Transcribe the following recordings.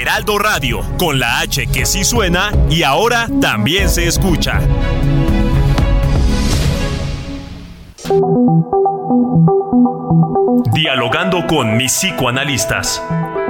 Heraldo Radio, con la H que sí suena y ahora también se escucha. Dialogando con mis psicoanalistas.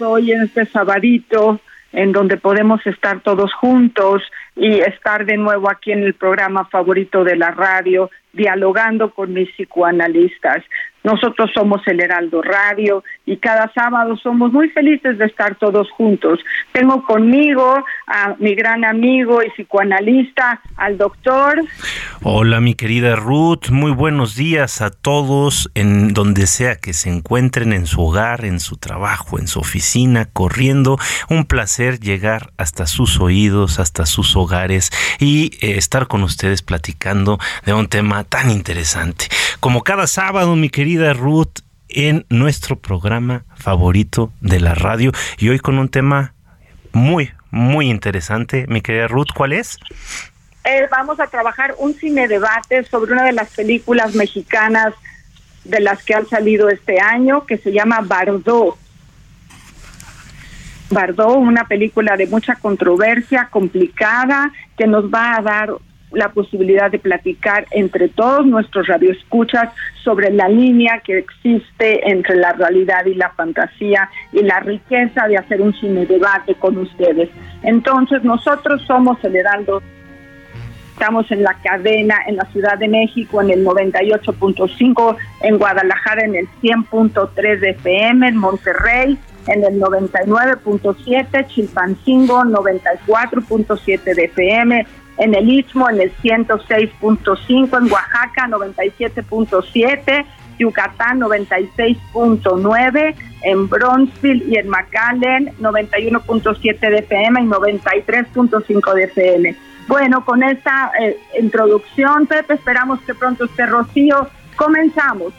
Hoy en este sabadito en donde podemos estar todos juntos y estar de nuevo aquí en el programa favorito de la radio, dialogando con mis psicoanalistas. Nosotros somos el Heraldo Radio y cada sábado somos muy felices de estar todos juntos. Tengo conmigo a mi gran amigo y psicoanalista, al doctor. Hola, mi querida Ruth. Muy buenos días a todos en donde sea que se encuentren, en su hogar, en su trabajo, en su oficina, corriendo. Un placer llegar hasta sus oídos, hasta sus hogares y eh, estar con ustedes platicando de un tema tan interesante. Como cada sábado, mi querida Ruth en nuestro programa favorito de la radio y hoy con un tema muy, muy interesante. Mi querida Ruth, ¿cuál es? Eh, vamos a trabajar un cine debate sobre una de las películas mexicanas de las que han salido este año que se llama Bardot. Bardot, una película de mucha controversia, complicada, que nos va a dar la posibilidad de platicar entre todos nuestros radioescuchas sobre la línea que existe entre la realidad y la fantasía y la riqueza de hacer un cine debate con ustedes. Entonces, nosotros somos el. Estamos en la cadena en la Ciudad de México en el 98.5, en Guadalajara en el 100.3 de FM, en Monterrey en el 99.7, Chilpancingo 94.7 de FM, en el Istmo en el 106.5, en Oaxaca 97.7, Yucatán 96.9, en Bronzeville y en McAllen 91.7 de FM y 93.5 de FM. Bueno, con esta eh, introducción, Pepe, esperamos que pronto esté Rocío. Comenzamos.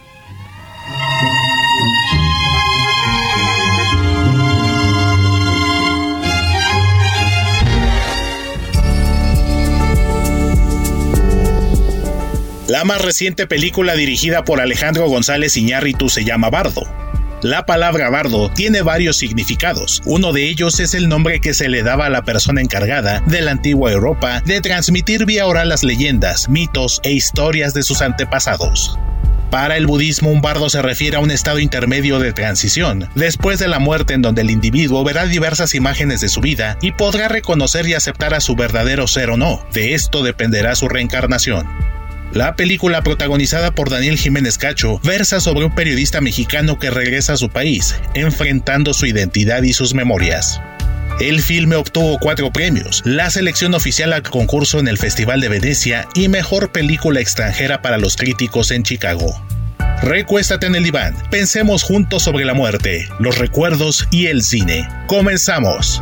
La más reciente película dirigida por Alejandro González Iñárritu se llama Bardo. La palabra bardo tiene varios significados. Uno de ellos es el nombre que se le daba a la persona encargada de la antigua Europa de transmitir vía oral las leyendas, mitos e historias de sus antepasados. Para el budismo, un bardo se refiere a un estado intermedio de transición, después de la muerte en donde el individuo verá diversas imágenes de su vida y podrá reconocer y aceptar a su verdadero ser o no. De esto dependerá su reencarnación. La película protagonizada por Daniel Jiménez Cacho versa sobre un periodista mexicano que regresa a su país, enfrentando su identidad y sus memorias. El filme obtuvo cuatro premios, la selección oficial al concurso en el Festival de Venecia y mejor película extranjera para los críticos en Chicago. Recuéstate en el diván, pensemos juntos sobre la muerte, los recuerdos y el cine. Comenzamos.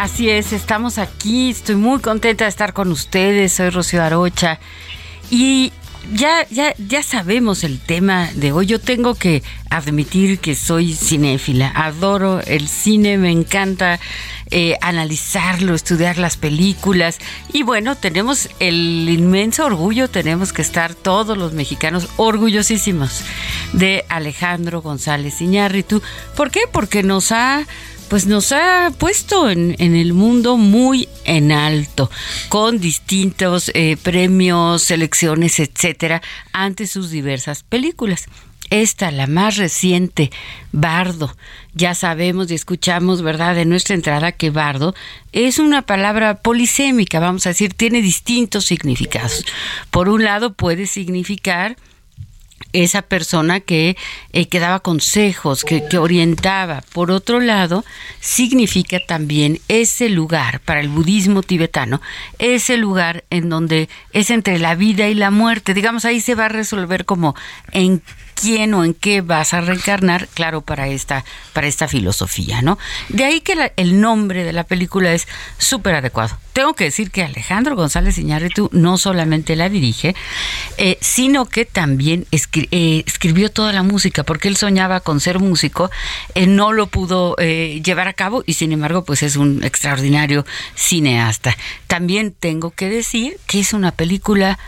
Así es, estamos aquí, estoy muy contenta de estar con ustedes, soy Rocío Arocha y ya, ya, ya sabemos el tema de hoy. Yo tengo que admitir que soy cinéfila, adoro el cine, me encanta eh, analizarlo, estudiar las películas y bueno, tenemos el inmenso orgullo, tenemos que estar todos los mexicanos orgullosísimos de Alejandro González Iñárritu. ¿Por qué? Porque nos ha pues nos ha puesto en, el mundo muy en alto, con distintos eh, premios, selecciones, etcétera, ante sus diversas películas. Esta, la más reciente, Bardo. Ya sabemos y escuchamos, ¿verdad?, de nuestra entrada que bardo es una palabra polisémica, vamos a decir, tiene distintos significados. Por un lado, puede significar esa persona que, eh, que daba consejos, que, que, orientaba. Por otro lado, significa también ese lugar para el budismo tibetano, ese lugar en donde es entre la vida y la muerte. Digamos, ahí se va a resolver como en quién o en qué vas a reencarnar, claro, para esta, para esta filosofía, ¿no? De ahí que el nombre de la película es súper adecuado. Tengo que decir que Alejandro González Iñárritu no solamente la dirige, eh, sino que también eh, escribió toda la música, porque él soñaba con ser músico, él no lo pudo eh, llevar a cabo y sin embargo, pues es un extraordinario cineasta. También tengo que decir que es una película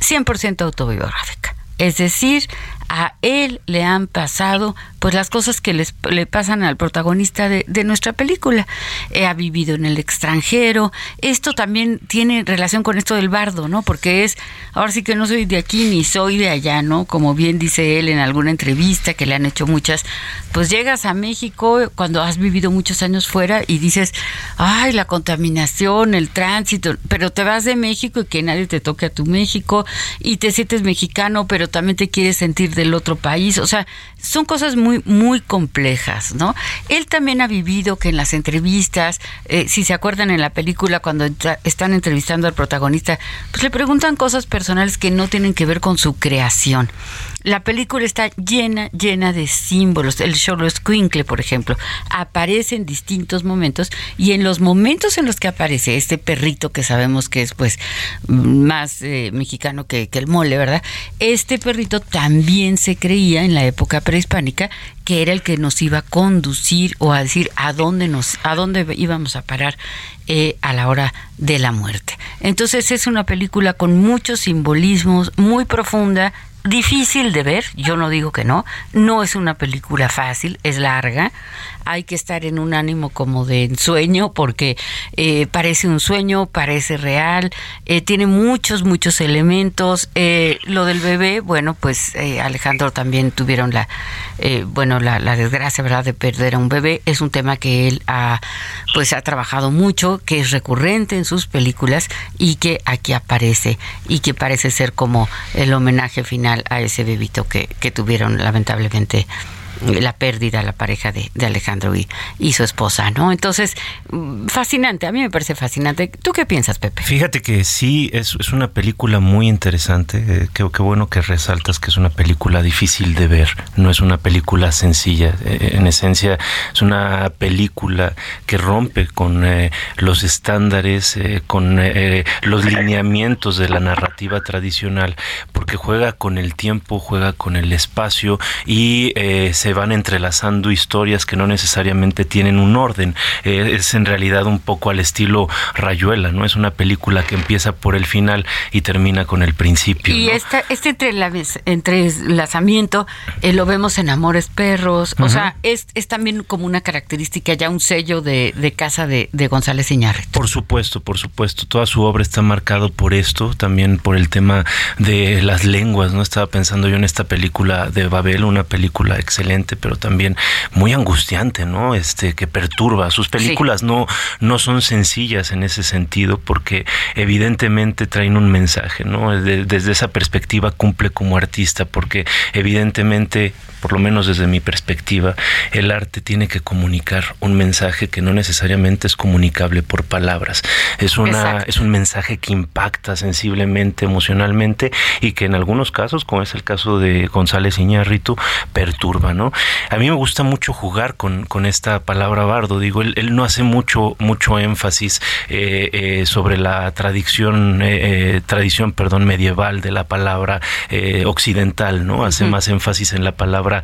100% autobiográfica. Es decir, a él le han pasado pues las cosas que les, le pasan al protagonista de, nuestra película. Eh, ha vivido en el extranjero. Esto también tiene relación con esto del bardo, ¿no? Porque es, ahora sí que no soy de aquí ni soy de allá, ¿no? Como bien dice él en alguna entrevista que le han hecho muchas, pues llegas a México cuando has vivido muchos años fuera y dices, ay, la contaminación, el tránsito, pero te vas de México y que nadie te toque a tu México y te sientes mexicano, pero también te quieres sentir del otro país. O sea, son cosas muy, muy complejas, ¿no? Él también ha vivido que en las entrevistas, eh, si se acuerdan en la película, cuando están entrevistando al protagonista, pues le preguntan cosas personales que no tienen que ver con su creación. La película está llena, llena de símbolos. El Cholo Squinkle, por ejemplo, aparece en distintos momentos y en los momentos en los que aparece este perrito que sabemos que es pues más eh, mexicano que, que el mole, ¿verdad? Este perrito también se creía en la época prehispánica que era el que nos iba a conducir o a decir a dónde nos a dónde íbamos a parar eh, a la hora de la muerte. Entonces es una película con muchos simbolismos, muy profunda, difícil de ver, yo no digo que no, no es una película fácil, es larga, hay que estar en un ánimo como de ensueño porque eh, parece un sueño, parece real, eh, tiene muchos, muchos elementos. Eh, lo del bebé, bueno, pues Alejandro también tuvieron la, bueno, la, la, desgracia, ¿verdad?, de perder a un bebé. Es un tema que él ha, pues ha trabajado mucho, que es recurrente en sus películas y que aquí aparece y que parece ser como el homenaje final a ese bebito que, que tuvieron lamentablemente la pérdida, la pareja de, Alejandro y, y, su esposa, ¿no? Entonces, fascinante, a mí me parece fascinante. ¿Tú qué piensas, Pepe? Fíjate que sí, es, es una película muy interesante. Eh, qué, bueno que resaltas que es una película difícil de ver, no es una película sencilla. Eh, en esencia, es una película que rompe con eh, los estándares, con los lineamientos de la narrativa tradicional, porque juega con el tiempo, juega con el espacio y se van entrelazando historias que no necesariamente tienen un orden. es en realidad un poco al estilo Rayuela, ¿no? Es una película que empieza por el final y termina con el principio. Y este entrelazamiento eh, lo vemos en Amores Perros, o sea, es, es también como una característica, ya un sello de, casa de, González Iñárritu. Por supuesto, por supuesto, toda su obra está marcado por esto, también por el tema de las lenguas, ¿no? Estaba pensando yo en esta película de Babel, una película excelente, pero también muy angustiante, ¿no? Este, que perturba. Sus películas no, no son sencillas en ese sentido, porque evidentemente traen un mensaje, ¿no? desde esa perspectiva cumple como artista, porque evidentemente por lo menos desde mi perspectiva, el arte tiene que comunicar un mensaje que no necesariamente es comunicable por palabras. Es una es un mensaje que impacta sensiblemente, emocionalmente y que en algunos casos, como es el caso de González Iñárritu, perturba, ¿no? A mí me gusta mucho jugar con, con esta palabra bardo, digo, él, no hace mucho mucho énfasis eh, eh, sobre la tradición eh, tradición, perdón, medieval de la palabra occidental, ¿no? Hace más énfasis en la palabra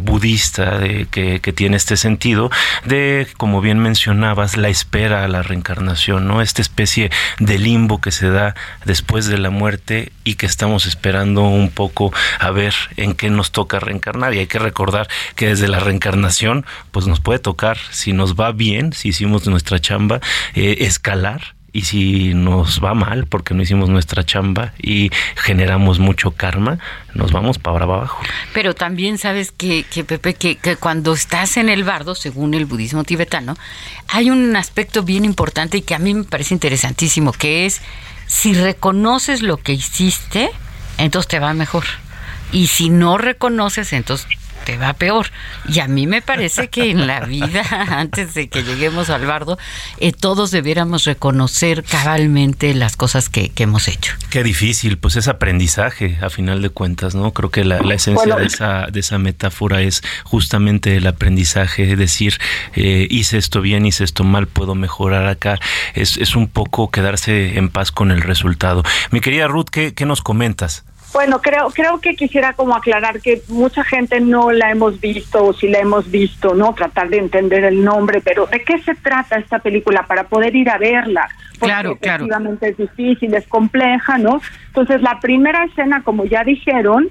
budista de, que, tiene este sentido de, como bien mencionabas, la espera a la reencarnación, ¿no? Esta especie de limbo que se da después de la muerte y que estamos esperando un poco a ver en qué nos toca reencarnar. Y hay que recordar que desde la reencarnación, pues nos puede tocar, si nos va bien, si hicimos nuestra chamba, eh, escalar y si nos va mal porque no hicimos nuestra chamba y generamos mucho karma, nos vamos para abajo. Pero también sabes que, que Pepe, que, que, cuando estás en el bardo, según el budismo tibetano, hay un aspecto bien importante y que a mí me parece interesantísimo, que es si reconoces lo que hiciste, entonces te va mejor. Y si no reconoces, entonces te va peor. Y a mí me parece que en la vida, antes de que lleguemos al bardo, eh, todos debiéramos reconocer cabalmente las cosas que, hemos hecho. Qué difícil, pues es aprendizaje, a final de cuentas, ¿no? Creo que la, esencia de, esa, de esa metáfora es justamente el aprendizaje, decir, eh, hice esto bien, hice esto mal, puedo mejorar acá. Es, es un poco quedarse en paz con el resultado. Mi querida Ruth, ¿qué, qué nos comentas? Bueno, creo creo que quisiera como aclarar que mucha gente no la hemos visto o si la hemos visto, ¿no? Tratar de entender el nombre, pero ¿de qué se trata esta película para poder ir a verla? Porque claro, efectivamente es difícil, es compleja, ¿no? Entonces, la primera escena, como ya dijeron,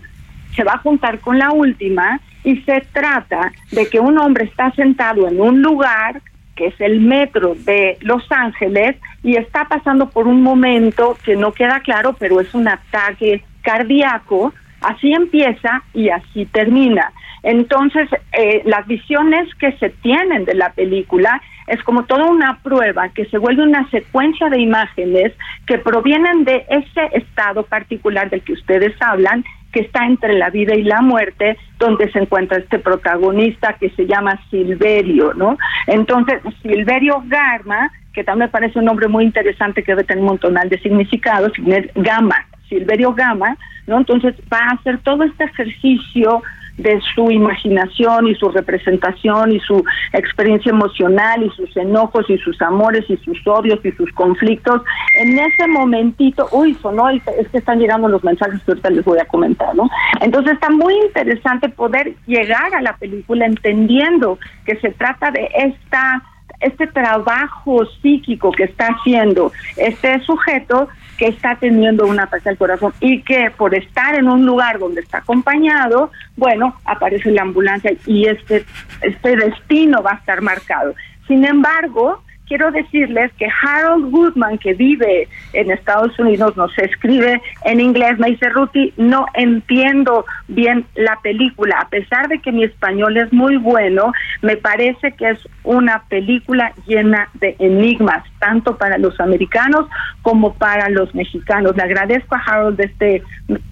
se va a juntar con la última y se trata de que un hombre está sentado en un lugar que es el metro de Los Ángeles y está pasando por un momento que no queda claro, pero es un ataque cardíaco, así empieza y así termina. Entonces, eh, las visiones que se tienen de la película es como toda una prueba que se vuelve una secuencia de imágenes que provienen de ese estado particular del que ustedes hablan, que está entre la vida y la muerte, donde se encuentra este protagonista que se llama Silverio, ¿no? Entonces, Silverio Garma, que también me parece un nombre muy interesante que debe tener un montonal de significados, Gama, Silverio Gama, ¿no? Entonces va a hacer todo este ejercicio de su imaginación y su representación y su experiencia emocional y sus enojos y sus amores y sus odios y sus conflictos. En ese momentito, uy, sonó, es que están llegando los mensajes que ahorita les voy a comentar, ¿no? Entonces está muy interesante poder llegar a la película entendiendo que se trata de esta este trabajo psíquico que está haciendo este sujeto que está teniendo un ataque al corazón y que por estar en un lugar donde está acompañado, bueno, aparece la ambulancia y este, este destino va a estar marcado. Sin embargo, quiero decirles que Harold Goodman, que vive en Estados Unidos, nos escribe en inglés, me dice, Ruti, no entiendo bien la película, a pesar de que mi español es muy bueno, me parece que es una película llena de enigmas, tanto para los americanos como para los mexicanos. Le agradezco a Harold este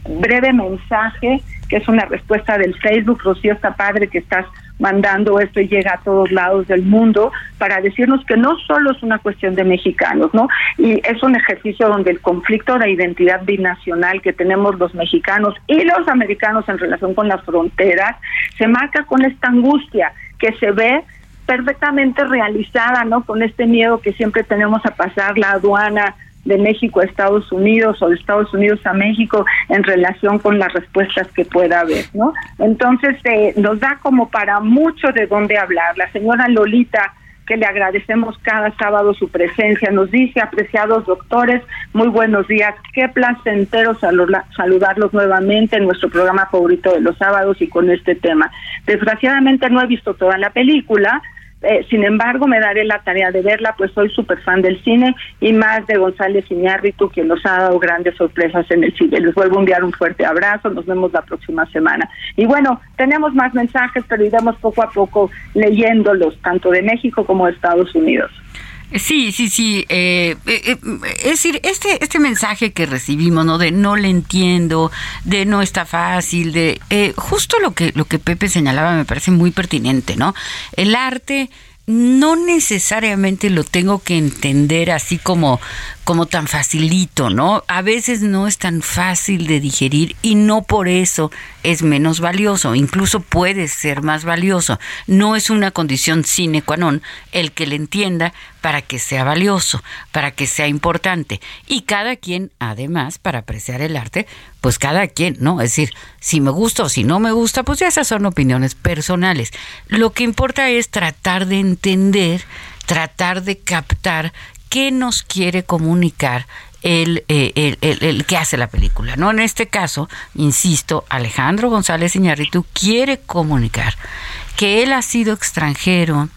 breve mensaje que es una respuesta del Facebook. Rocío, está padre que estás mandando esto y llega a todos lados del mundo para decirnos que no solo es una cuestión de mexicanos, ¿no? Y es un ejercicio donde el conflicto de identidad binacional que tenemos los mexicanos y los americanos en relación con las fronteras se marca con esta angustia que se ve perfectamente realizada, ¿no? Con este miedo que siempre tenemos a pasar la aduana de México a Estados Unidos o de Estados Unidos a México en relación con las respuestas que pueda haber, ¿no? Entonces eh, nos da como para mucho de dónde hablar. La señora Lolita que le agradecemos cada sábado su presencia. Nos dice, apreciados doctores, muy buenos días. Qué placentero saludarlos nuevamente en nuestro programa favorito de los sábados y con este tema. Desgraciadamente no he visto toda la película, eh, sin embargo, me daré la tarea de verla, pues soy súper fan del cine y más de González Iñárritu, quien nos ha dado grandes sorpresas en el cine. Les vuelvo a enviar un fuerte abrazo, nos vemos la próxima semana. Y bueno, tenemos más mensajes, pero iremos poco a poco leyéndolos, tanto de México como de Estados Unidos. Sí, sí, sí. Eh, eh, eh, es decir, este, este mensaje que recibimos, ¿no? De no le entiendo, de no está fácil, de justo lo que, lo que Pepe señalaba me parece muy pertinente, ¿no? El arte no necesariamente lo tengo que entender así como, como tan facilito, ¿no? A veces no es tan fácil de digerir y no por eso es menos valioso, incluso puede ser más valioso. No es una condición sine qua non el que le entienda para que sea valioso, para que sea importante. Y cada quien, además, para apreciar el arte, pues cada quien, ¿no? Es decir, si me gusta o si no me gusta, pues ya esas son opiniones personales. Lo que importa es tratar de entender, tratar de captar qué nos quiere comunicar el, eh, el, el, que hace la película. ¿no? En este caso, insisto, Alejandro González Iñárritu quiere comunicar que él ha sido extranjero,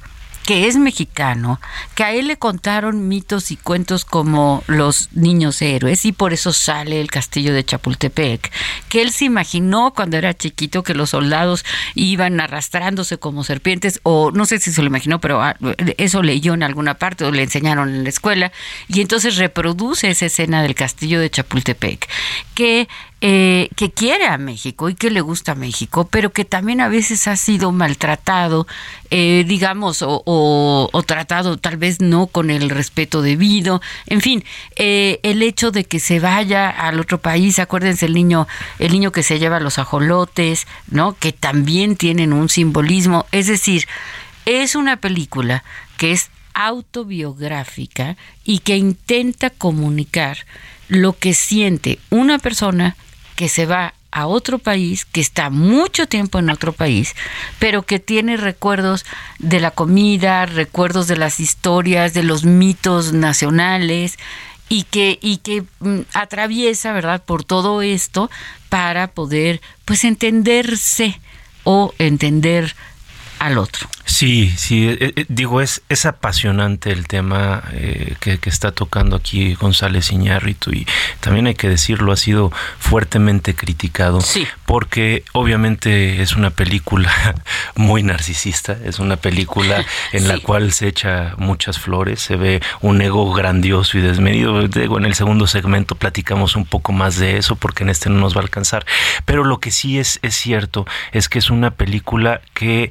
que es mexicano, que a él le contaron mitos y cuentos como los niños héroes y por eso sale el castillo de Chapultepec, que él se imaginó cuando era chiquito que los soldados iban arrastrándose como serpientes o no sé si se lo imaginó, pero ah, eso leyó en alguna parte o le enseñaron en la escuela y entonces reproduce esa escena del castillo de Chapultepec, que eh, que quiere a México y que le gusta a México, pero que también a veces ha sido maltratado, eh, digamos, o, tratado tal vez no con el respeto debido. En fin, eh, el hecho de que se vaya al otro país, acuérdense el niño, el niño que se lleva los ajolotes, ¿no? Que también tienen un simbolismo. Es decir, es una película que es autobiográfica y que intenta comunicar lo que siente una persona que se va a otro país, que está mucho tiempo en otro país, pero que tiene recuerdos de la comida, recuerdos de las historias, de los mitos nacionales y que y que mm, atraviesa, ¿verdad?, por todo esto para poder pues entenderse o entender al otro. Sí, sí, eh, eh, digo, es, es apasionante el tema eh, que, está tocando aquí González Iñárritu y también hay que decirlo, ha sido fuertemente criticado sí. porque obviamente es una película muy narcisista, es una película en la cual se echa muchas flores, se ve un ego grandioso y desmedido. Digo, en el segundo segmento platicamos un poco más de eso porque en este no nos va a alcanzar, pero lo que sí es, es cierto es que es una película que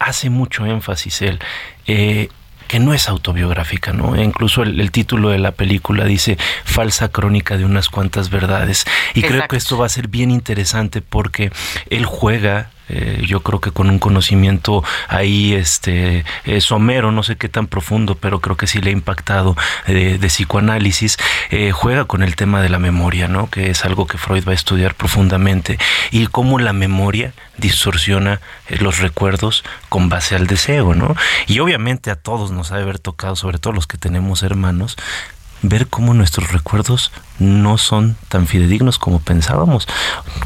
hace mucho énfasis él. Eh, que no es autobiográfica, ¿no? E incluso el, título de la película dice falsa crónica de unas cuantas verdades. Y creo que esto va a ser bien interesante porque él juega eh, yo creo que con un conocimiento ahí este eh, somero, no sé qué tan profundo, pero creo que sí le ha impactado de psicoanálisis, juega con el tema de la memoria, ¿no? Que es algo que Freud va a estudiar profundamente y cómo la memoria distorsiona eh, los recuerdos con base al deseo, ¿no? Y obviamente a todos nos ha de haber tocado, sobre todo los que tenemos hermanos, ver cómo nuestros recuerdos no son tan fidedignos como pensábamos.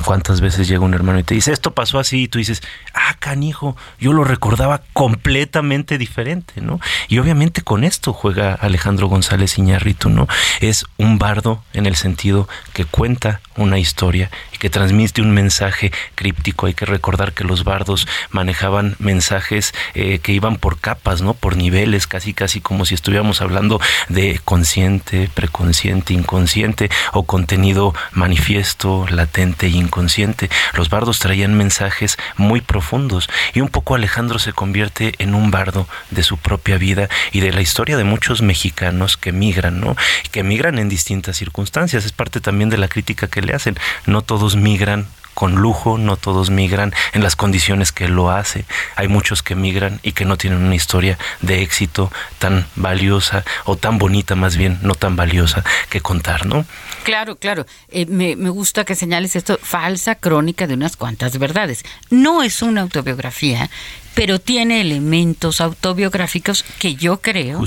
¿Cuántas veces llega un hermano y te dice, esto pasó así? Y tú dices, ah, canijo, yo lo recordaba completamente diferente, ¿no? Y obviamente con esto juega Alejandro González Iñárritu, ¿no? Es un bardo en el sentido que cuenta una historia que transmite un mensaje críptico. Hay que recordar que los bardos manejaban mensajes eh, que iban por capas, ¿no? Por niveles, casi casi como si estuviéramos hablando de consciente consciente, preconsciente, inconsciente o contenido manifiesto, latente e inconsciente. Los bardos traían mensajes muy profundos y un poco Alejandro se convierte en un bardo de su propia vida y de la historia de muchos mexicanos que migran, ¿no? Que migran en distintas circunstancias. Es parte también de la crítica que le hacen. No todos migran con lujo, no todos migran en las condiciones que lo hace. Hay muchos que migran y que no tienen una historia de éxito tan valiosa o tan bonita más bien, no tan valiosa que contar, ¿no? Claro, claro. Eh, me, me gusta que señales esto, falsa crónica de unas cuantas verdades. No es una autobiografía, pero tiene elementos autobiográficos que yo creo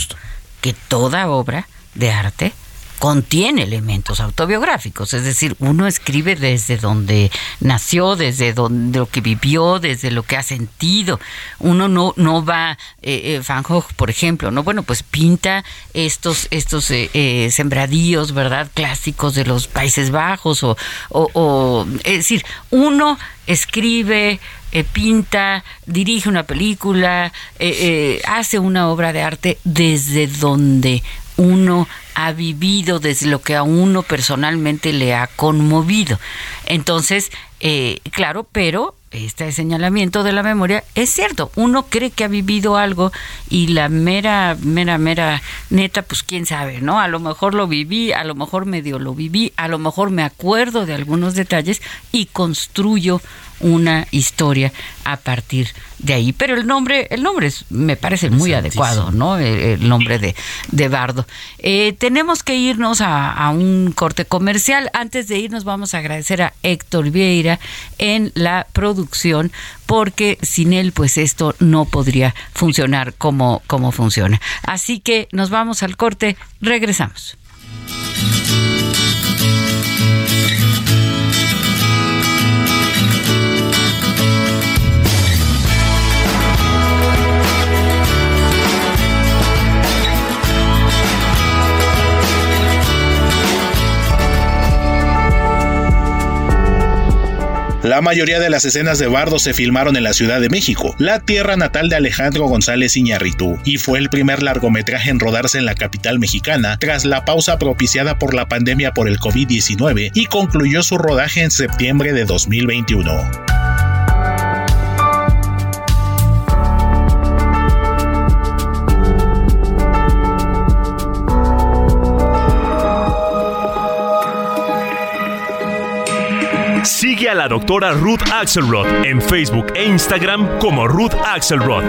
que toda obra de arte contiene elementos autobiográficos, es decir, uno escribe desde donde nació, desde donde lo que vivió, desde lo que ha sentido. Uno no no va eh, eh, Van Gogh, por ejemplo, no bueno, pues pinta estos estos eh, sembradíos, verdad, clásicos de los Países Bajos o, o es decir, uno escribe pinta, dirige una película, hace una obra de arte desde donde uno ha vivido, desde lo que a uno personalmente le ha conmovido. Entonces, eh, claro, pero este señalamiento de la memoria es cierto. Uno cree que ha vivido algo y la mera, mera, mera neta, pues quién sabe, ¿no? A lo mejor lo viví, a lo mejor medio lo viví, a lo mejor me acuerdo de algunos detalles y construyo una historia a partir de ahí. Pero el nombre, el nombre es, me parece muy adecuado, ¿no? El, nombre de, de Bardo. Eh, tenemos que irnos a, un corte comercial. Antes de irnos vamos a agradecer a Héctor Vieira en la producción, porque sin él, pues esto no podría funcionar como, como funciona. Así que nos vamos al corte, regresamos. La mayoría de las escenas de Bardo se filmaron en la Ciudad de México, la tierra natal de Alejandro González Iñarritu, y fue el primer largometraje en rodarse en la capital mexicana tras la pausa propiciada por la pandemia por el COVID-19 y concluyó su rodaje en septiembre de 2021. Sigue a la doctora Ruth Axelrod en Facebook e Instagram como Ruth Axelrod.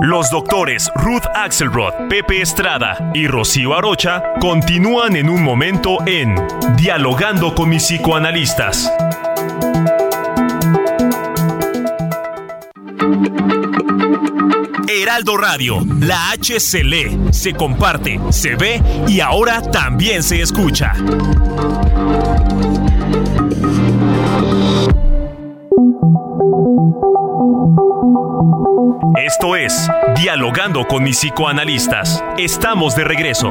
Los doctores Ruth Axelrod, Pepe Estrada y Rocío Arocha continúan en un momento en Dialogando con mis psicoanalistas. Heraldo Radio. La H se lee, se comparte, se ve y ahora también se escucha. Esto es Dialogando con mis psicoanalistas. Estamos de regreso.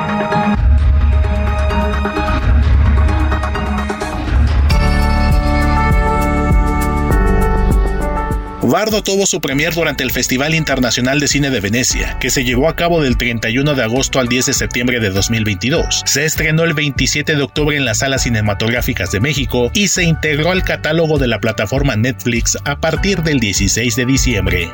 Bardo tuvo su premier durante el Festival Internacional de Cine de Venecia, que se llevó a cabo del 31 de agosto al 10 de septiembre de 2022. Se estrenó el 27 de octubre en las salas cinematográficas de México y se integró al catálogo de la plataforma Netflix a partir del 16 de diciembre.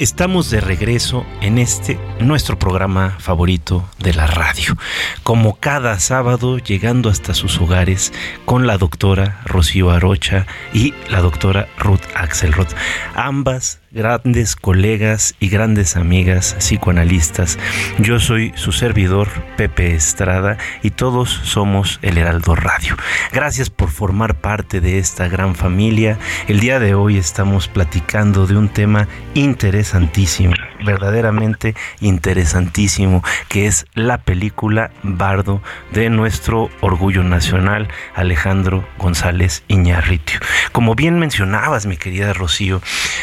Estamos de regreso en este nuestro programa favorito de la radio, como cada sábado llegando hasta sus hogares con la doctora Rocío Arocha y la doctora Ruth Axelrod, ambas grandes colegas y grandes amigas psicoanalistas. Yo soy su servidor, Pepe Estrada, y todos somos el Heraldo Radio. Gracias por formar parte de esta gran familia. El día de hoy estamos platicando de un tema interesantísimo, verdaderamente interesantísimo, que es la película Bardo de nuestro orgullo nacional, Alejandro González Iñarritio. Como bien mencionabas, mi querida Rocío,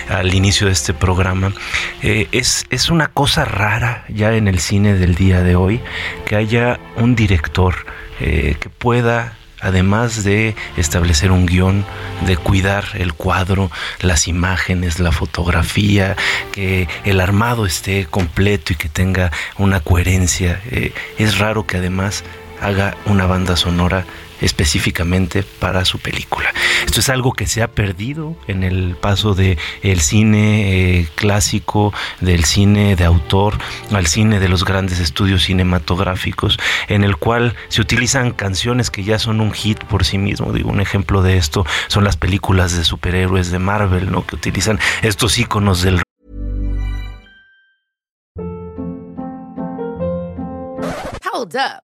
al inicio de este programa, eh, es, es una cosa rara ya en el cine del día de hoy que haya un director eh, que pueda además de establecer un guion, de cuidar el cuadro, las imágenes, la fotografía, que el armado esté completo y que tenga una coherencia. Eh, es raro que además haga una banda sonora específicamente para su película. Esto es algo que se ha perdido en el paso del el cine eh, clásico, del cine de autor, al cine de los grandes estudios cinematográficos, en el cual se utilizan canciones que ya son un hit por sí mismo. Digo, un ejemplo de esto son las películas de superhéroes de Marvel, ¿no? que utilizan estos iconos del Hold.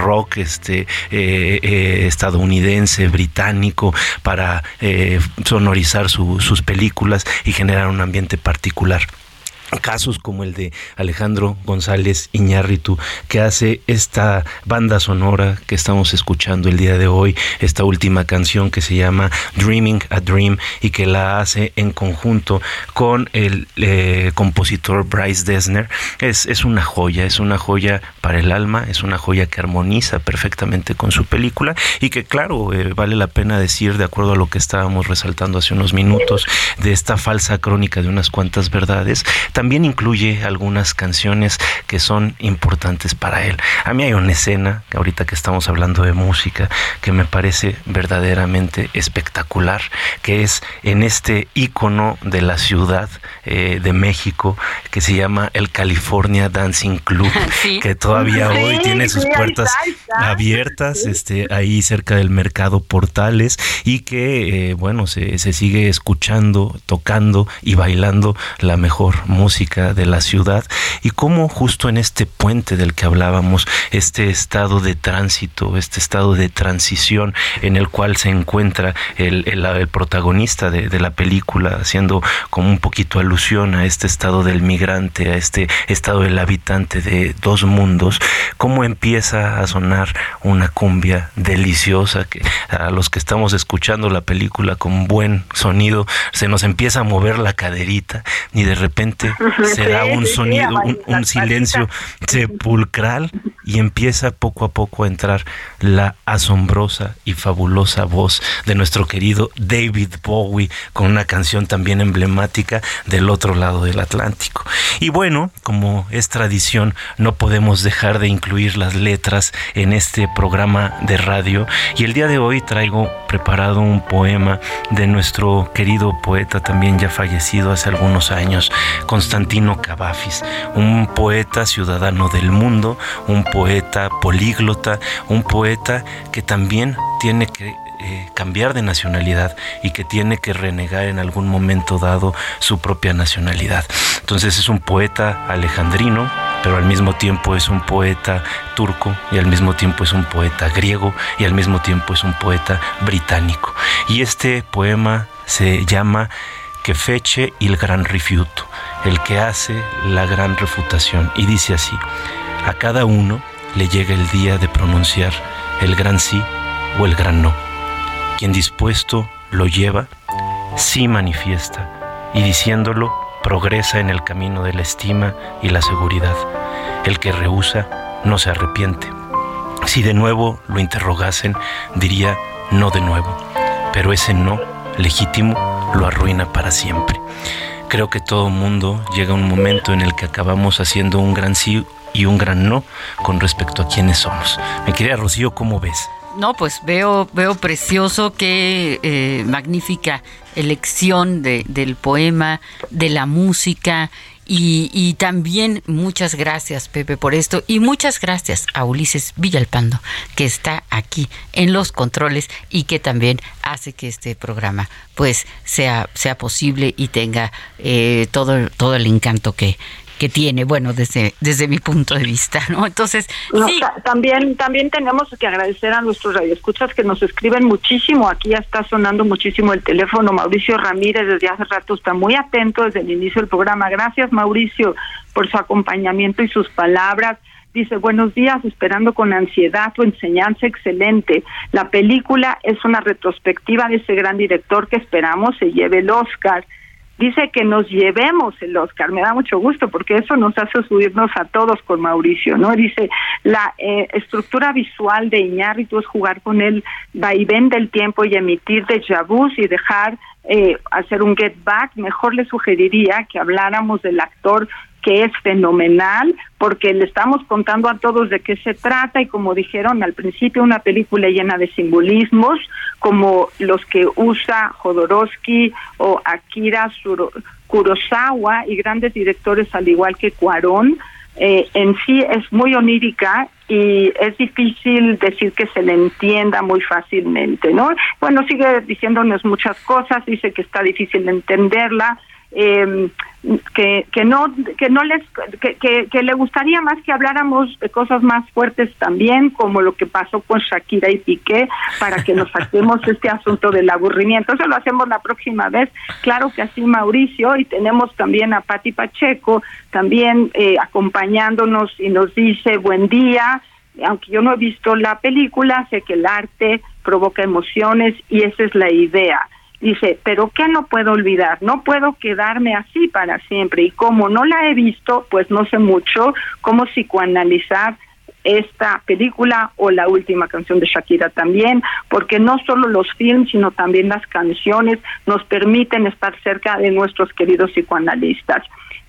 rock este eh, eh, estadounidense británico para eh, sonorizar su, sus películas y generar un ambiente particular casos como el de Alejandro González Iñárritu, que hace esta banda sonora que estamos escuchando el día de hoy, esta última canción que se llama Dreaming a Dream y que la hace en conjunto con el eh, compositor Bryce Dessner. Es, es una joya, es una joya para el alma, es una joya que armoniza perfectamente con su película y que claro, eh, vale la pena decir, de acuerdo a lo que estábamos resaltando hace unos minutos, de esta falsa crónica de unas cuantas verdades, también incluye algunas canciones que son importantes para él. A mí hay una escena, ahorita que estamos hablando de música, que me parece verdaderamente espectacular, que es en este ícono de la ciudad eh, de México que se llama el California Dancing Club, que todavía hoy tiene sus puertas abiertas, este, ahí cerca del mercado Portales, y que, eh, bueno, se, se sigue escuchando, tocando y bailando la mejor música música de la ciudad y cómo justo en este puente del que hablábamos, este estado de tránsito, este estado de transición en el cual se encuentra el, el, protagonista de, de, la película, haciendo como un poquito alusión a este estado del migrante, a este estado del habitante de dos mundos, cómo empieza a sonar una cumbia deliciosa que a los que estamos escuchando la película con buen sonido se nos empieza a mover la caderita y de repente se da un sonido, un, silencio sepulcral y empieza poco a poco a entrar la asombrosa y fabulosa voz de nuestro querido David Bowie con una canción también emblemática del otro lado del Atlántico. Y bueno, como es tradición, no podemos dejar de incluir las letras en este programa de radio y el día de hoy traigo preparado un poema de nuestro querido poeta también ya fallecido hace algunos años, Constantino Cavafis, un poeta ciudadano del mundo, un poeta políglota, un poeta que también tiene que eh, cambiar de nacionalidad y que tiene que renegar en algún momento dado su propia nacionalidad. Entonces es un poeta alejandrino, pero al mismo tiempo es un poeta turco y al mismo tiempo es un poeta griego y al mismo tiempo es un poeta británico. Y este poema se llama Que feche il gran rifiuto el que hace la gran refutación. Y dice así, a cada uno le llega el día de pronunciar el gran sí o el gran no. Quien dispuesto lo lleva, sí manifiesta, y diciéndolo, progresa en el camino de la estima y la seguridad. El que rehúsa no se arrepiente. Si de nuevo lo interrogasen, diría no de nuevo, pero ese no legítimo lo arruina para siempre. Creo que todo mundo llega un momento en el que acabamos haciendo un gran sí y un gran no con respecto a quiénes somos. Me quería Rocío, ¿cómo ves? No, pues veo, veo precioso, qué eh, magnífica elección de, del poema, de la música y, también muchas gracias, Pepe, por esto. Y muchas gracias a Ulises Villalpando, que está aquí en los controles y que también hace que este programa pues sea, sea posible y tenga eh, todo, todo el encanto que, que tiene, bueno, desde, desde mi punto de vista, ¿no? Entonces, sí. también, también tenemos que agradecer a nuestros radioescuchas que nos escriben muchísimo, aquí ya está sonando muchísimo el teléfono, Mauricio Ramírez desde hace rato está muy atento desde el inicio del programa, gracias Mauricio por su acompañamiento y sus palabras, Dice, buenos días, esperando con ansiedad tu enseñanza excelente. La película es una retrospectiva de ese gran director que esperamos se lleve el Oscar dice que nos llevemos el Oscar. Me da mucho gusto porque eso nos hace subirnos a todos con Mauricio, ¿no? Dice, la eh, estructura visual de Iñárritu es jugar con el vaivén del tiempo y emitir de vus y dejar eh, hacer un get back. Mejor le sugeriría que habláramos del actor que es fenomenal porque le estamos contando a todos de qué se trata y como dijeron al principio una película llena de simbolismos como los que usa Jodorowsky o Akira Kurosawa y grandes directores al igual que Cuarón eh, en sí es muy onírica y es difícil decir que se le entienda muy fácilmente, ¿no? Bueno, sigue diciéndonos muchas cosas, dice que está difícil entenderla, eh, que, que no que no les que, que, le gustaría más que habláramos de cosas más fuertes también como lo que pasó con Shakira y Piqué para que nos saquemos este asunto del aburrimiento. Eso lo hacemos la próxima vez. Claro que así Mauricio y tenemos también a Pati Pacheco también eh, acompañándonos y nos dice buen día aunque yo no he visto la película sé que el arte provoca emociones y esa es la idea Dice, pero ¿qué no puedo olvidar? No puedo quedarme así para siempre. Y como no la he visto, pues no sé mucho cómo psicoanalizar esta película o la última canción de Shakira también, porque no solo los films, sino también las canciones nos permiten estar cerca de nuestros queridos psicoanalistas.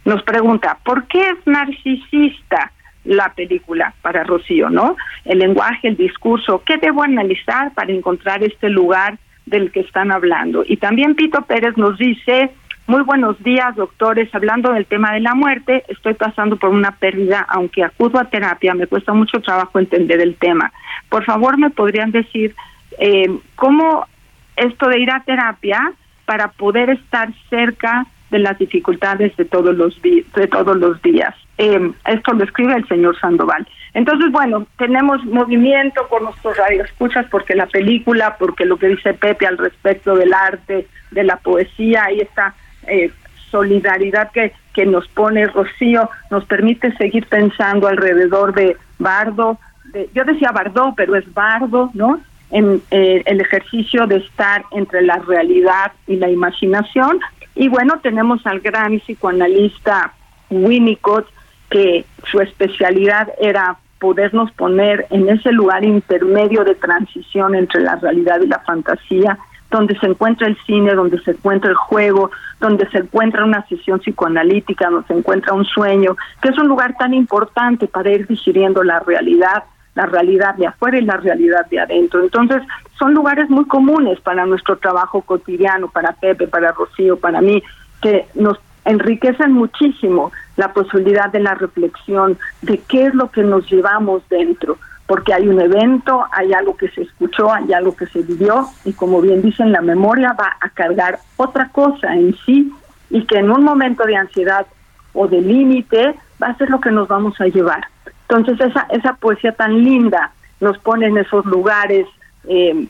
Nos pregunta, ¿por qué es narcisista la película para Rocío, no? El lenguaje, el discurso, ¿qué debo analizar para encontrar este lugar del que están hablando. Y también Pito Pérez nos dice, muy buenos días, doctores, hablando del tema de la muerte, estoy pasando por una pérdida, aunque acudo a terapia, me cuesta mucho trabajo entender el tema. Por favor, me podrían decir eh, cómo esto de ir a terapia para poder estar cerca de las dificultades de todos los de todos los días. Eh, esto lo escribe el señor Sandoval. Entonces, bueno, tenemos movimiento con nuestros radioescuchas porque la película, porque lo que dice Pepe al respecto del arte, de la poesía y esta eh, solidaridad que, que nos pone Rocío, nos permite seguir pensando alrededor de Bardo. De, yo decía Bardo, pero es Bardo, ¿no? En eh, el ejercicio de estar entre la realidad y la imaginación. Y bueno, tenemos al gran psicoanalista Winnicott, que su especialidad era podernos poner en ese lugar intermedio de transición entre la realidad y la fantasía, donde se encuentra el cine, donde se encuentra el juego, donde se encuentra una sesión psicoanalítica, donde se encuentra un sueño, que es un lugar tan importante para ir digiriendo la realidad, la realidad de afuera y la realidad de adentro. Entonces, son lugares muy comunes para nuestro trabajo cotidiano, para Pepe, para Rocío, para mí, que nos enriquecen muchísimo la posibilidad de la reflexión de qué es lo que nos llevamos dentro, porque hay un evento, hay algo que se escuchó, hay algo que se vivió y como bien dicen, la memoria va a cargar otra cosa en sí y que en un momento de ansiedad o de límite va a ser lo que nos vamos a llevar. Entonces esa, esa poesía tan linda nos pone en esos lugares eh,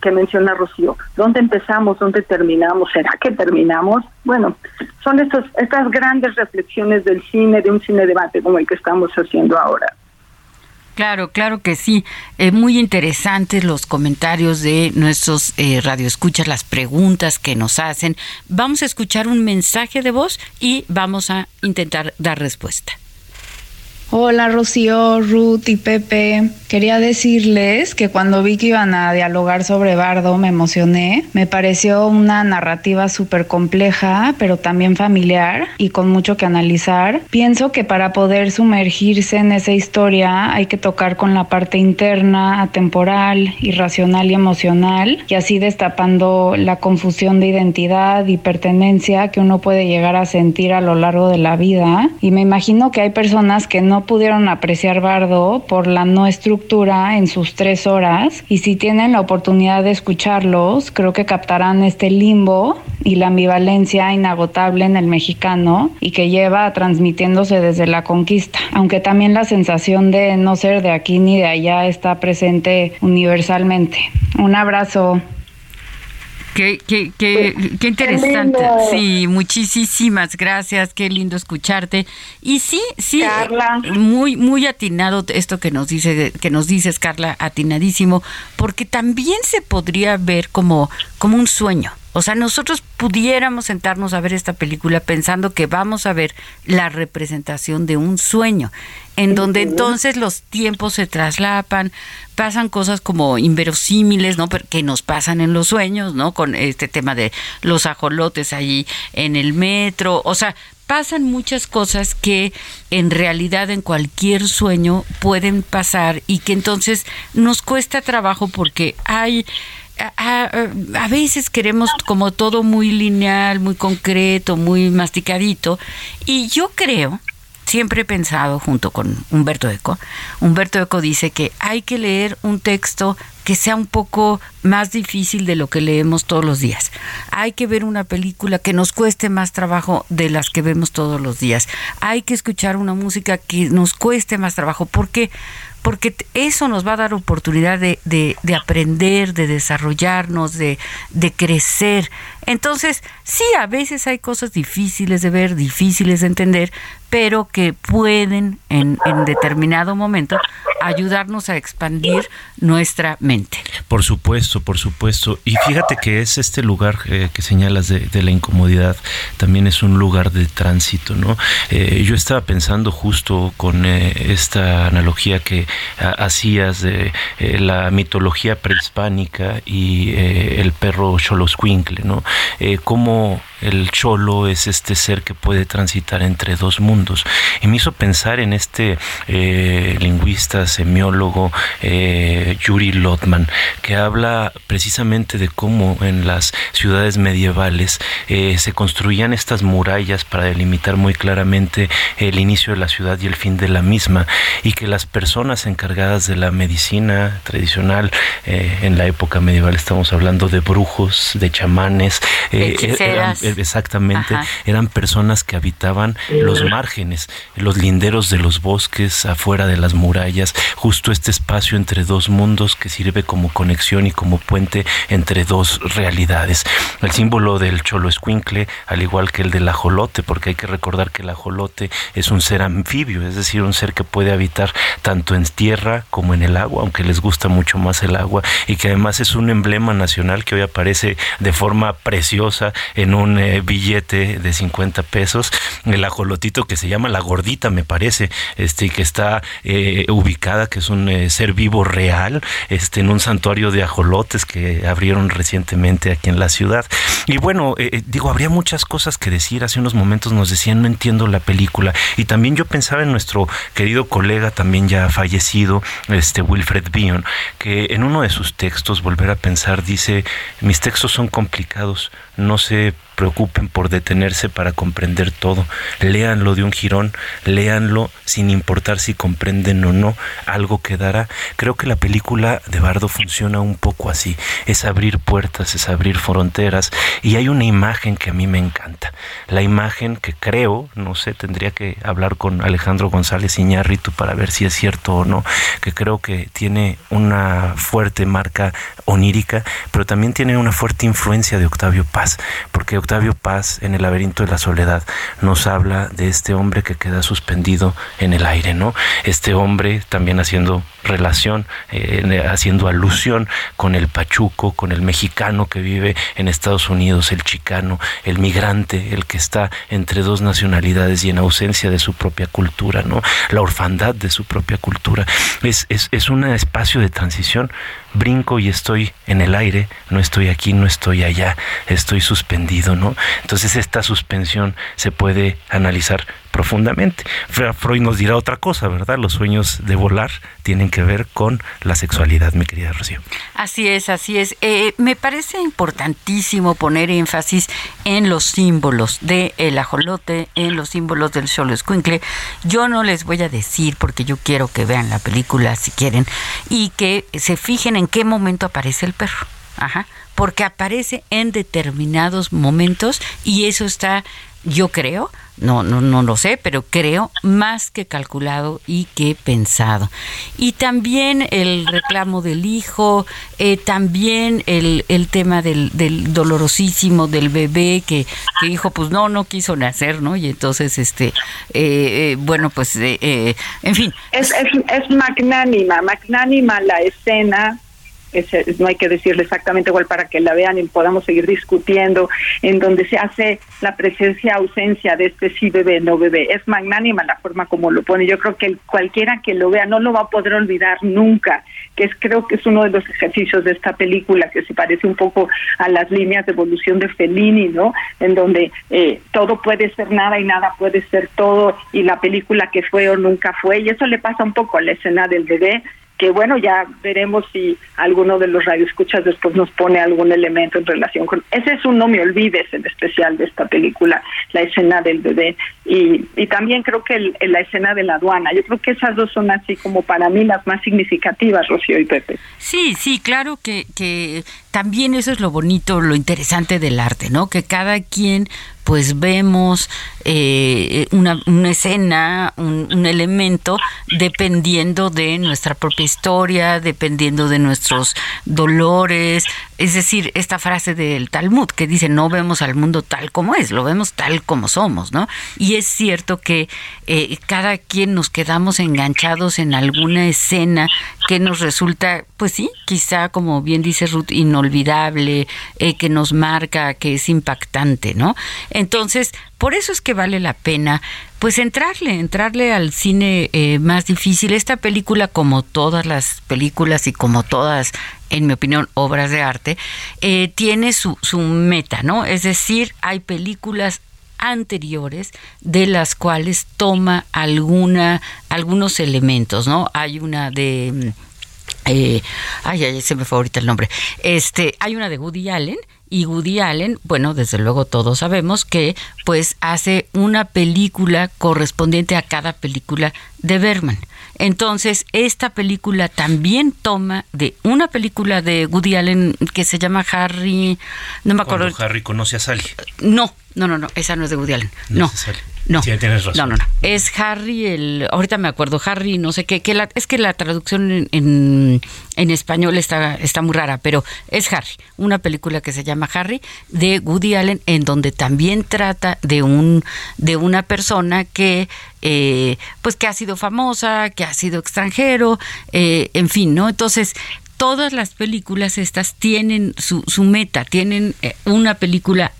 que, menciona Rocío. ¿Dónde empezamos? ¿Dónde terminamos? ¿Será que terminamos? Bueno, son estos, estas grandes reflexiones del cine, de un cine debate como el que estamos haciendo ahora. Claro, claro que sí. Eh, muy interesantes los comentarios de nuestros eh, radioescuchas, las preguntas que nos hacen. Vamos a escuchar un mensaje de voz y vamos a intentar dar respuesta. Hola Rocío, Ruth y Pepe. Quería decirles que cuando vi que iban a dialogar sobre Bardo me emocioné. Me pareció una narrativa súper compleja, pero también familiar y con mucho que analizar. Pienso que para poder sumergirse en esa historia hay que tocar con la parte interna, atemporal, irracional y emocional, y así destapando la confusión de identidad y pertenencia que uno puede llegar a sentir a lo largo de la vida. Y me imagino que hay personas que no pudieron apreciar Bardo por la no estructura en sus tres horas y si tienen la oportunidad de escucharlos, creo que captarán este limbo y la ambivalencia inagotable en el mexicano y que lleva transmitiéndose desde la conquista, aunque también la sensación de no ser de aquí ni de allá está presente universalmente. Un abrazo. Qué, qué, qué, qué interesante. sí, muchísimas gracias. Qué lindo escucharte. Y sí, sí, muy, muy atinado esto que nos dice, que nos dices, Carla, atinadísimo, porque también se podría ver como, como un sueño. O sea, nosotros pudiéramos sentarnos a ver esta película pensando que vamos a ver la representación de un sueño, en donde entonces los tiempos se traslapan, pasan cosas como inverosímiles, ¿no? Que nos pasan en los sueños, ¿no? Con este tema de los ajolotes ahí en el metro, o sea, pasan muchas cosas que en realidad en cualquier sueño pueden pasar y que entonces nos cuesta trabajo porque hay a, veces queremos como todo muy lineal, muy concreto, muy masticadito. Y yo creo, siempre he pensado junto con Humberto Eco, Humberto Eco dice que hay que leer un texto que sea un poco más difícil de lo que leemos todos los días. Hay que ver una película que nos cueste más trabajo de las que vemos todos los días. Hay que escuchar una música que nos cueste más trabajo. ¿Por qué? Porque eso nos va a dar oportunidad de, de, aprender, de desarrollarnos, de, de, crecer. Entonces, sí, a veces hay cosas difíciles de ver, difíciles de entender, pero que pueden en, determinado momento ayudarnos a expandir nuestra mente. Por supuesto, por supuesto. Y fíjate que es este lugar eh, que señalas de, la incomodidad, también es un lugar de tránsito, ¿no? Eh, yo estaba pensando justo con eh, esta analogía que hacías de la mitología prehispánica y el perro Xoloscuincle, ¿no? 어. El cholo es este ser que puede transitar entre dos mundos. Y me hizo pensar en este eh, lingüista, semiólogo, eh, Yuri Lotman, que habla precisamente de cómo en las ciudades medievales eh, se construían estas murallas para delimitar muy claramente el inicio de la ciudad y el fin de la misma, y que las personas encargadas de la medicina tradicional en la época medieval, estamos hablando de brujos, de chamanes, exactamente, eran personas que habitaban los márgenes, los linderos de los bosques, afuera de las murallas, justo este espacio entre dos mundos que sirve como conexión y como puente entre dos realidades. El símbolo del cholo escuincle, al igual que el del ajolote, porque hay que recordar que el ajolote es un ser anfibio, es decir, un ser que puede habitar tanto en tierra como en el agua, aunque les gusta mucho más el agua, y que además es un emblema nacional que hoy aparece de forma preciosa en un eh, billete de 50 pesos, el ajolotito que se llama la gordita, me parece, este, que está eh, ubicada, que es un eh, ser vivo real, este, en un santuario de ajolotes que abrieron recientemente aquí en la ciudad. Y bueno, digo, habría muchas cosas que decir. Hace unos momentos nos decían, no entiendo la película. Y también yo pensaba en nuestro querido colega, también ya fallecido, este Wilfred Bion, que en uno de sus textos, Volver a pensar, dice, mis textos son complicados, no se preocupen por detenerse para comprender todo. Léanlo de un jirón, léanlo sin importar si comprenden o no, algo quedará. Creo que la película de Bardo funciona un poco así, es abrir puertas, es abrir fronteras y hay una imagen que a mí me encanta. La imagen que creo, no sé, tendría que hablar con Alejandro González Iñárritu para ver si es cierto o no, que creo que tiene una fuerte marca onírica, pero también tiene una fuerte influencia de Octavio Paz porque Octavio Paz en El laberinto de la soledad nos habla de este hombre que queda suspendido en el aire, ¿no? Este hombre también haciendo relación, eh, haciendo alusión con el pachuco, con el mexicano que vive en Estados Unidos, el chicano, el migrante, el que está entre dos nacionalidades y en ausencia de su propia cultura, ¿no? La orfandad de su propia cultura. Es, es, es un espacio de transición brinco y estoy en el aire, no estoy aquí, no estoy allá, estoy suspendido, ¿no? Entonces esta suspensión se puede analizar profundamente. Freud nos dirá otra cosa, ¿verdad? Los sueños de volar tienen que ver con la sexualidad, mi querida Rocío. Así es, así es. Eh, me parece importantísimo poner énfasis en los símbolos del el ajolote, en los símbolos del solo escuincle. Yo no les voy a decir porque yo quiero que vean la película si quieren y que se fijen en qué momento aparece el perro. Ajá, porque aparece en determinados momentos y eso está yo creo, no, no, no lo sé, pero creo más que calculado y que pensado. Y también el reclamo del hijo, eh, también el, el tema del, del, dolorosísimo del bebé que, dijo, pues no, no quiso nacer, ¿no? Y entonces, este, eh, eh bueno, pues, eh, en fin. Es, es, es magnánima, magnánima la escena no hay que decirle exactamente igual para que la vean y podamos seguir discutiendo, en donde se hace la presencia, ausencia de este sí bebé, no bebé. Es magnánima la forma como lo pone. Yo creo que cualquiera que lo vea no lo va a poder olvidar nunca, que es creo que es uno de los ejercicios de esta película que se parece un poco a las líneas de evolución de Fellini, ¿no? En donde eh, todo puede ser nada y nada puede ser todo y la película que fue o nunca fue y eso le pasa un poco a la escena del bebé que bueno, ya veremos si alguno de los radioescuchas después nos pone algún elemento en relación con... Ese es un no me olvides en especial de esta película, la escena del bebé y, y también creo que la escena de la aduana. Yo creo que esas dos son así como para mí las más significativas, Rocío y Pepe. Sí, sí, claro que, que también eso es lo bonito, lo interesante del arte, ¿no? Que cada quien pues vemos eh, una, una, escena, un, elemento, dependiendo de nuestra propia historia, dependiendo de nuestros dolores. Es decir, esta frase del Talmud que dice, no vemos al mundo tal como es, lo vemos tal como somos, ¿no? Y es cierto que eh, cada quien nos quedamos enganchados en alguna escena que nos resulta, pues sí, quizá como bien dice Ruth, inolvidable, eh, que nos marca, que es impactante, ¿no? Entonces, por eso es que vale la pena pues entrarle, entrarle al cine eh, más difícil. Esta película, como todas las películas y como todas, en mi opinión, obras de arte, eh, tiene su, su meta, ¿no? Es decir, hay películas anteriores de las cuales toma alguna algunos elementos, ¿no? Hay una de mm, eh, ay, ay, se me fue ahorita el nombre. Este, hay una de Woody Allen y Woody Allen, bueno, desde luego todos sabemos que pues hace una película correspondiente a cada película de Berman. Entonces, esta película también toma de una película de Woody Allen que se llama Harry, no me acuerdo. Harry conoce a Sally. No, no, no, no, esa no es de Woody Allen. No. No. Tienes razón. No, no, no. Es Harry el. Ahorita me acuerdo, Harry, no sé qué. Que la, es que la traducción en, en, español está, está muy rara, pero es Harry. Una película que se llama Harry de Woody Allen, en donde también trata de un de una persona que eh, pues que ha sido famosa, que ha sido extranjero, eh, en fin, ¿no? Entonces, todas las películas estas tienen su, su meta, tienen eh, una película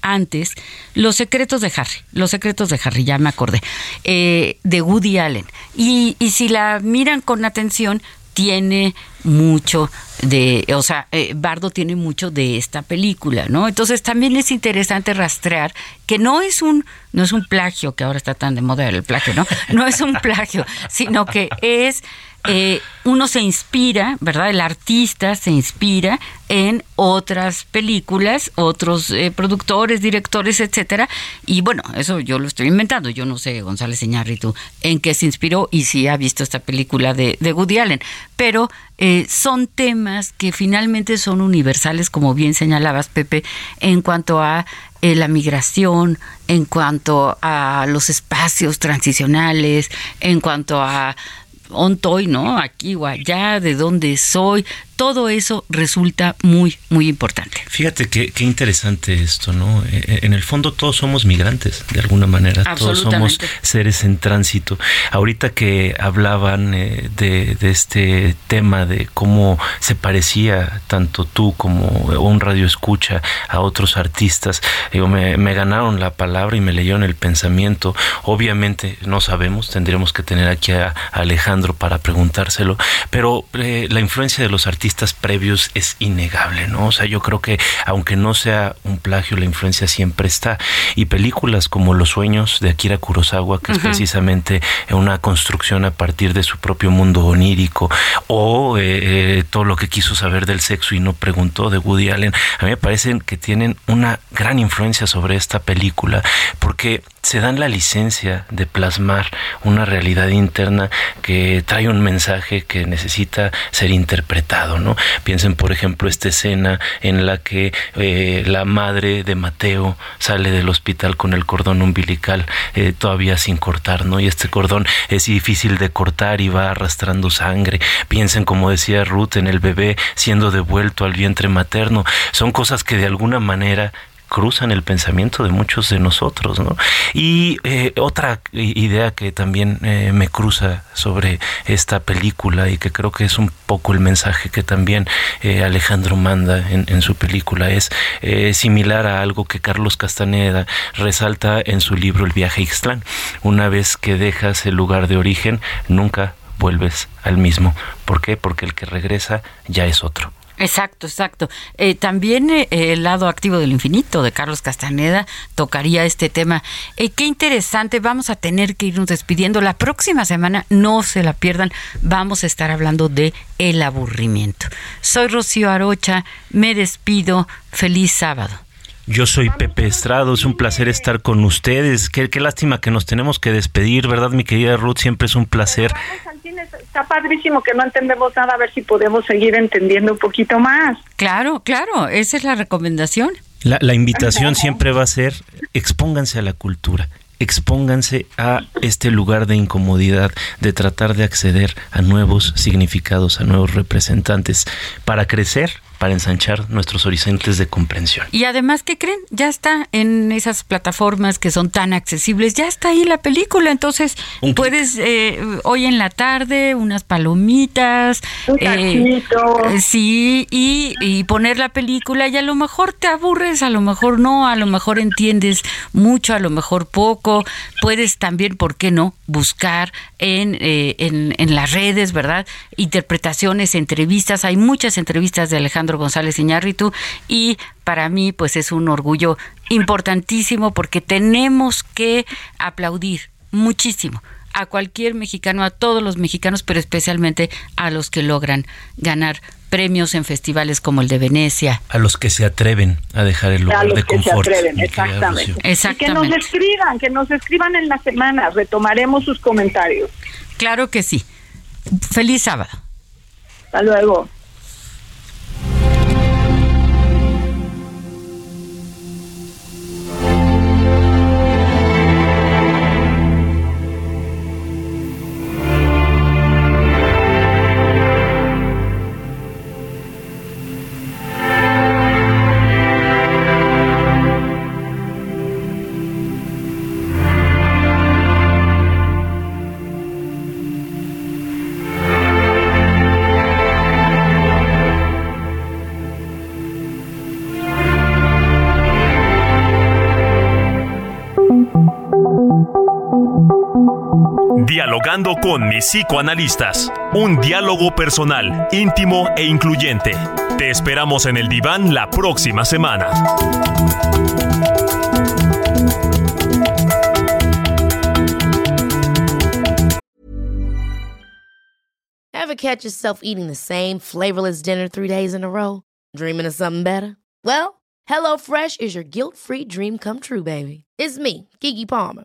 antes, Los secretos de Harry, Los secretos de Harry, ya me acordé, eh, de Woody Allen. Y, y si la miran con atención, tiene mucho de, o sea, eh, Bardo tiene mucho de esta película, ¿no? Entonces también es interesante rastrear que no es un, no es un plagio, que ahora está tan de moda el plagio, ¿no? No es un plagio, sino que es eh, uno se inspira, ¿verdad? El artista se inspira en otras películas, otros eh, productores, directores, etcétera. Y bueno, eso yo lo estoy inventando. Yo no sé, González Iñárritu, en qué se inspiró y si ha visto esta película de, de Woody Allen. Pero eh, son temas que finalmente son universales, como bien señalabas, Pepe, en cuanto a la migración, en cuanto a los espacios transicionales, en cuanto a ontoy, ¿no? Aquí o allá, de dónde soy, todo eso resulta muy, muy importante. Fíjate qué, qué interesante esto, ¿no? Eh, eh, en el fondo todos somos migrantes, de alguna manera, todos somos seres en tránsito. Ahorita que hablaban eh, de, de, este tema de cómo se parecía tanto tú como un radio escucha a otros artistas, digo, me, me ganaron la palabra y me leyeron el pensamiento. Obviamente no sabemos, tendríamos que tener aquí a, Alejandro para preguntárselo, pero la influencia de los artistas previos es innegable, ¿no? O sea, yo creo que aunque no sea un plagio, la influencia siempre está. Y películas como Los sueños de Akira Kurosawa, que es precisamente una construcción a partir de su propio mundo onírico, o eh, eh, todo lo que quiso saber del sexo y no preguntó de Woody Allen, a mí me parecen que tienen una gran influencia sobre esta película, porque se dan la licencia de plasmar una realidad interna que trae un mensaje que necesita ser interpretado, ¿no? Piensen, por ejemplo, esta escena en la que eh, la madre de Mateo sale del hospital con el cordón umbilical eh, todavía sin cortar, ¿no? Y este cordón es difícil de cortar y va arrastrando sangre. Piensen, como decía Ruth, en el bebé siendo devuelto al vientre materno. Son cosas que de alguna manera cruzan el pensamiento de muchos de nosotros. ¿no? Y eh, otra idea que también eh, me cruza sobre esta película y que creo que es un poco el mensaje que también eh, Alejandro manda en, su película es similar a algo que Carlos Castaneda resalta en su libro El viaje a Ixtlán. Una vez que dejas el lugar de origen, nunca vuelves al mismo. ¿Por qué? Porque el que regresa ya es otro. Exacto, exacto. Eh, también eh, el lado activo del infinito de Carlos Castaneda tocaría este tema. Eh, qué interesante, vamos a tener que irnos despidiendo. La próxima semana, no se la pierdan, vamos a estar hablando de el aburrimiento. Soy Rocío Arocha, me despido, feliz sábado. Yo soy Pepe Estrado, es un placer estar con ustedes. Qué, qué lástima que nos tenemos que despedir, ¿verdad, mi querida Ruth? Siempre es un placer. Está padrísimo que no entendemos nada, a ver si podemos seguir entendiendo un poquito más. Claro, claro, esa es la recomendación. La, la invitación siempre va a ser, expónganse a la cultura, expónganse a este lugar de incomodidad, de tratar de acceder a nuevos significados, a nuevos representantes, para crecer para ensanchar nuestros horizontes de comprensión. Y además, ¿qué creen? Ya está en esas plataformas que son tan accesibles, ya está ahí la película, entonces puedes eh, hoy en la tarde unas palomitas, eh, sí, y, y poner la película y a lo mejor te aburres, a lo mejor no, a lo mejor entiendes mucho, a lo mejor poco, puedes también, ¿por qué no?, buscar en, eh, en, en las redes, ¿verdad? Interpretaciones, entrevistas, hay muchas entrevistas de Alejandro González Iñárritu y para mí pues es un orgullo importantísimo porque tenemos que aplaudir muchísimo a cualquier mexicano, a todos los mexicanos, pero especialmente a los que logran ganar premios en festivales como el de Venecia. A los que se atreven a dejar el lugar de confort. exactamente. exactamente. que nos escriban, que nos escriban en la semana, retomaremos sus comentarios. Claro que sí. Feliz sábado. Hasta luego. Psicoanalistas. Un diálogo personal, íntimo e incluyente. Te esperamos en el diván la próxima semana. Ever catch yourself eating the same flavorless dinner three days in a row? Dreaming of something better? Well, HelloFresh is your guilt-free dream come true, baby. It's me, Kiki Palmer.